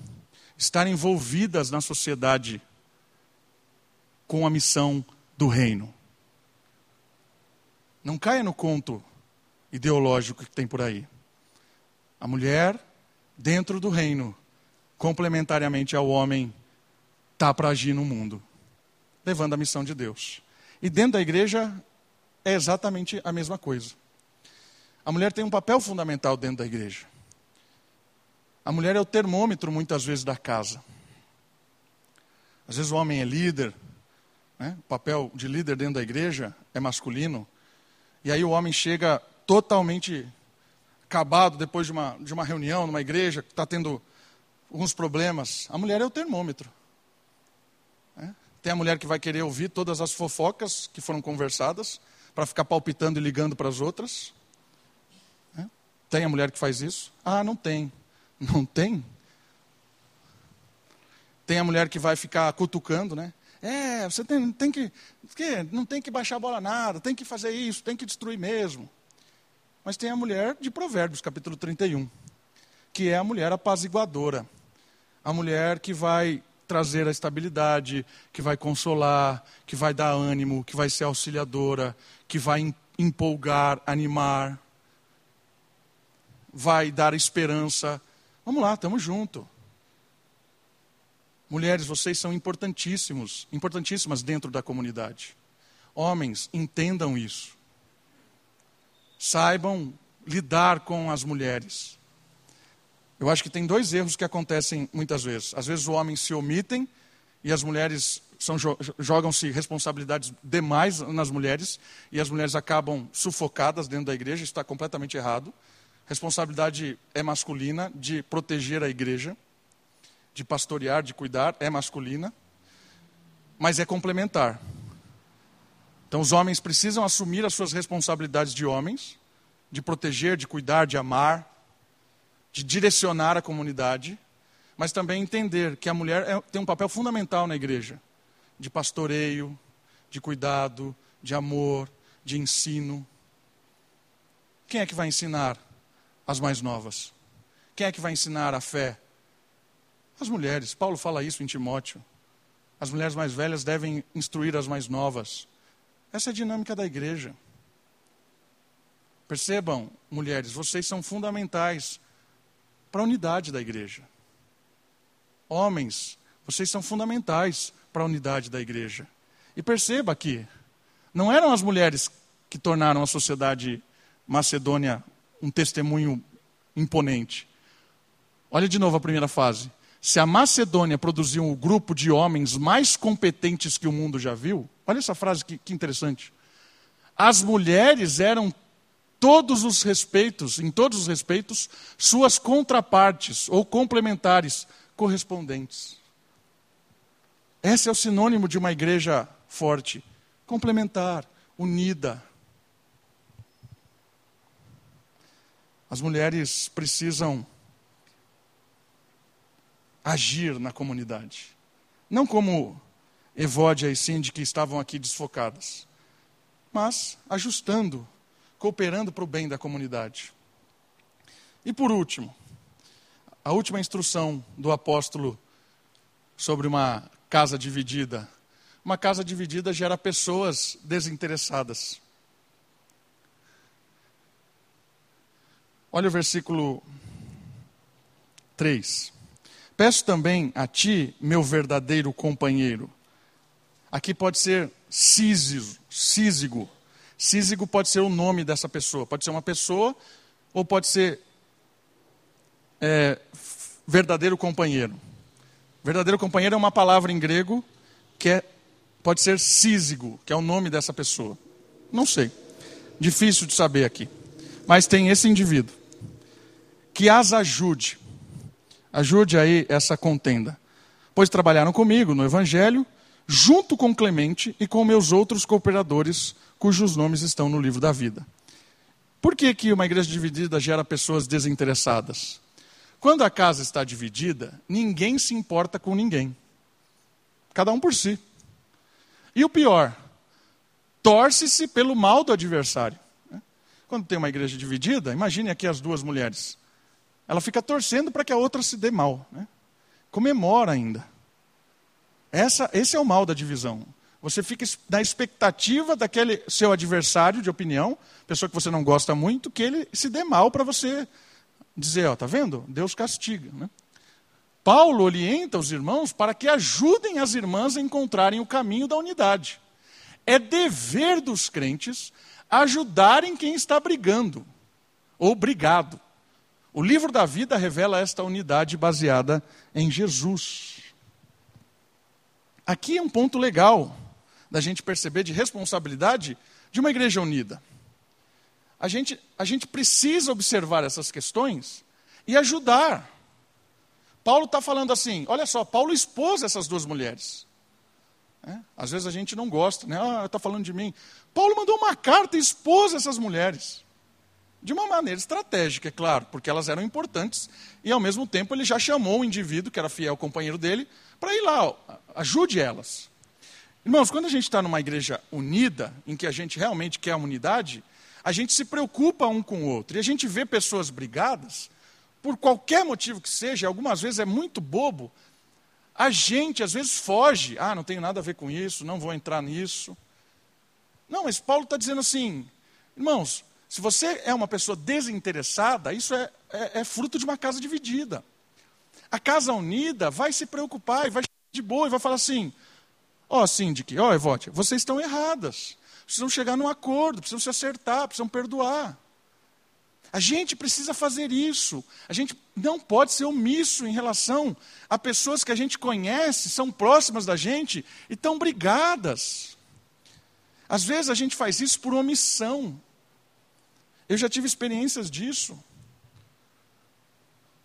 estar envolvidas na sociedade com a missão do reino. Não caia no conto ideológico que tem por aí. A mulher, dentro do reino, complementariamente ao homem, está para agir no mundo, levando a missão de Deus. E dentro da igreja é exatamente a mesma coisa. A mulher tem um papel fundamental dentro da igreja. A mulher é o termômetro, muitas vezes, da casa. Às vezes o homem é líder, né? o papel de líder dentro da igreja é masculino, e aí o homem chega totalmente acabado depois de uma, de uma reunião, numa igreja, que está tendo alguns problemas. A mulher é o termômetro. Tem a mulher que vai querer ouvir todas as fofocas que foram conversadas, para ficar palpitando e ligando para as outras. Né? Tem a mulher que faz isso? Ah, não tem. Não tem? Tem a mulher que vai ficar cutucando, né? É, você tem, tem que, que. Não tem que baixar a bola nada, tem que fazer isso, tem que destruir mesmo. Mas tem a mulher de Provérbios, capítulo 31, que é a mulher apaziguadora. A mulher que vai trazer a estabilidade, que vai consolar, que vai dar ânimo, que vai ser auxiliadora, que vai empolgar, animar, vai dar esperança Vamos lá, estamos juntos. Mulheres, vocês são importantíssimos, importantíssimas dentro da comunidade. Homens, entendam isso. Saibam lidar com as mulheres. Eu acho que tem dois erros que acontecem muitas vezes. Às vezes os homens se omitem e as mulheres jogam-se responsabilidades demais nas mulheres e as mulheres acabam sufocadas dentro da igreja. Está completamente errado. Responsabilidade é masculina de proteger a igreja, de pastorear, de cuidar, é masculina, mas é complementar. Então os homens precisam assumir as suas responsabilidades de homens, de proteger, de cuidar, de amar, de direcionar a comunidade, mas também entender que a mulher é, tem um papel fundamental na igreja, de pastoreio, de cuidado, de amor, de ensino. Quem é que vai ensinar as mais novas. Quem é que vai ensinar a fé? As mulheres. Paulo fala isso em Timóteo. As mulheres mais velhas devem instruir as mais novas. Essa é a dinâmica da igreja. Percebam, mulheres, vocês são fundamentais para a unidade da igreja. Homens, vocês são fundamentais para a unidade da igreja. E perceba que não eram as mulheres que tornaram a sociedade macedônia um testemunho imponente. Olha de novo a primeira fase. Se a Macedônia produziu um grupo de homens mais competentes que o mundo já viu, olha essa frase que, que interessante. As mulheres eram todos os respeitos, em todos os respeitos, suas contrapartes ou complementares correspondentes. Esse é o sinônimo de uma igreja forte, complementar, unida. As mulheres precisam agir na comunidade. Não como Evódia e Cindy que estavam aqui desfocadas, mas ajustando, cooperando para o bem da comunidade. E por último, a última instrução do apóstolo sobre uma casa dividida. Uma casa dividida gera pessoas desinteressadas. Olha o versículo 3. Peço também a ti, meu verdadeiro companheiro. Aqui pode ser Císigo. Císigo. Císigo pode ser o nome dessa pessoa. Pode ser uma pessoa ou pode ser é, verdadeiro companheiro. Verdadeiro companheiro é uma palavra em grego que é, pode ser Císigo, que é o nome dessa pessoa. Não sei. Difícil de saber aqui. Mas tem esse indivíduo que as ajude. Ajude aí essa contenda. Pois trabalharam comigo no Evangelho, junto com Clemente e com meus outros cooperadores, cujos nomes estão no livro da vida. Por que, que uma igreja dividida gera pessoas desinteressadas? Quando a casa está dividida, ninguém se importa com ninguém. Cada um por si. E o pior, torce-se pelo mal do adversário. Quando tem uma igreja dividida, imagine aqui as duas mulheres ela fica torcendo para que a outra se dê mal. Né? Comemora ainda. Essa, esse é o mal da divisão. Você fica na expectativa daquele seu adversário de opinião, pessoa que você não gosta muito, que ele se dê mal para você dizer, ó, tá vendo? Deus castiga. Né? Paulo orienta os irmãos para que ajudem as irmãs a encontrarem o caminho da unidade. É dever dos crentes ajudarem quem está brigando ou brigado. O livro da vida revela esta unidade baseada em Jesus. Aqui é um ponto legal da gente perceber de responsabilidade de uma igreja unida. A gente, a gente precisa observar essas questões e ajudar. Paulo está falando assim: olha só, Paulo expôs essas duas mulheres. É? Às vezes a gente não gosta, né? Ah, está falando de mim. Paulo mandou uma carta e expôs essas mulheres. De uma maneira estratégica, é claro, porque elas eram importantes, e ao mesmo tempo ele já chamou o indivíduo, que era fiel companheiro dele, para ir lá, ó, ajude elas. Irmãos, quando a gente está numa igreja unida, em que a gente realmente quer a unidade, a gente se preocupa um com o outro. E a gente vê pessoas brigadas, por qualquer motivo que seja, algumas vezes é muito bobo, a gente às vezes foge. Ah, não tenho nada a ver com isso, não vou entrar nisso. Não, mas Paulo está dizendo assim, irmãos, se você é uma pessoa desinteressada, isso é, é, é fruto de uma casa dividida. A casa unida vai se preocupar e vai de boa e vai falar assim: ó, oh, síndic, ó, oh, Evote, vocês estão erradas. Precisam chegar num acordo, precisam se acertar, precisam perdoar. A gente precisa fazer isso. A gente não pode ser omisso em relação a pessoas que a gente conhece, são próximas da gente e estão brigadas. Às vezes a gente faz isso por omissão. Eu já tive experiências disso.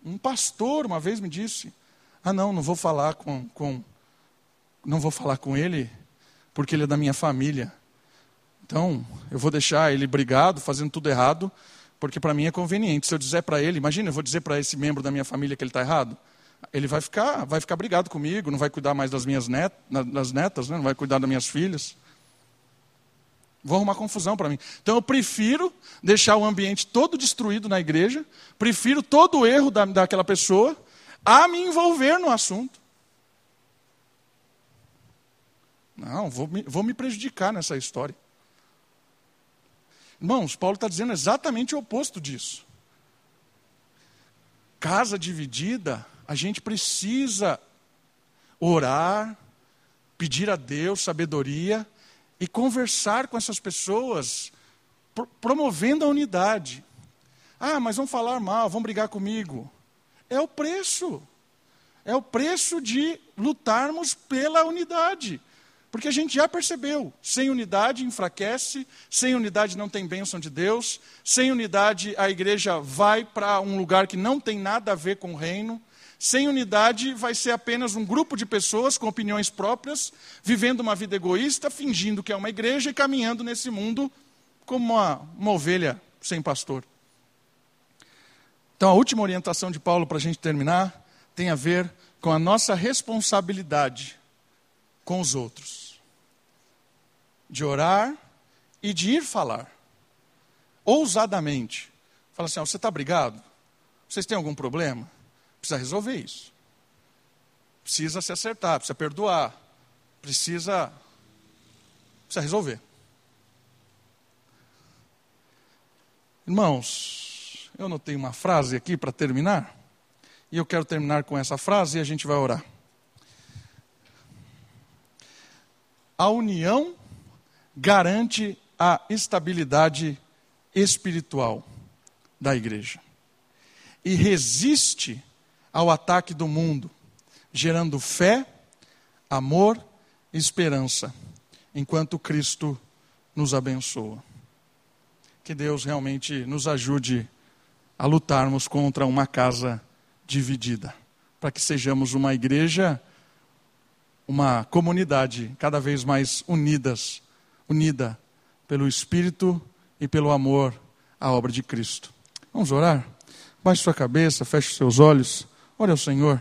Um pastor uma vez me disse: Ah, não, não vou falar com, com não vou falar com ele porque ele é da minha família. Então, eu vou deixar ele brigado, fazendo tudo errado, porque para mim é conveniente. Se eu disser para ele, imagina, eu vou dizer para esse membro da minha família que ele está errado, ele vai ficar, vai ficar brigado comigo, não vai cuidar mais das minhas net, das netas, né? não vai cuidar das minhas filhas. Vou arrumar confusão para mim. Então eu prefiro deixar o ambiente todo destruído na igreja, prefiro todo o erro da, daquela pessoa a me envolver no assunto. Não, vou me, vou me prejudicar nessa história. Irmãos, Paulo está dizendo exatamente o oposto disso. Casa dividida, a gente precisa orar, pedir a Deus sabedoria e conversar com essas pessoas, promovendo a unidade. Ah, mas vão falar mal, vão brigar comigo. É o preço. É o preço de lutarmos pela unidade. Porque a gente já percebeu, sem unidade enfraquece, sem unidade não tem bênção de Deus, sem unidade a igreja vai para um lugar que não tem nada a ver com o reino, sem unidade, vai ser apenas um grupo de pessoas com opiniões próprias, vivendo uma vida egoísta, fingindo que é uma igreja e caminhando nesse mundo como uma, uma ovelha sem pastor. Então, a última orientação de Paulo para a gente terminar tem a ver com a nossa responsabilidade com os outros, de orar e de ir falar, ousadamente. Fala assim: você está brigado? Vocês têm algum problema? Precisa resolver isso. Precisa se acertar, precisa perdoar. Precisa. Precisa resolver. Irmãos, eu notei uma frase aqui para terminar. E eu quero terminar com essa frase e a gente vai orar. A união garante a estabilidade espiritual da igreja e resiste ao ataque do mundo, gerando fé, amor e esperança, enquanto Cristo nos abençoa. Que Deus realmente nos ajude a lutarmos contra uma casa dividida, para que sejamos uma igreja, uma comunidade cada vez mais unidas, unida pelo Espírito e pelo amor à obra de Cristo. Vamos orar? Baixe sua cabeça, feche seus olhos. Ore ao Senhor.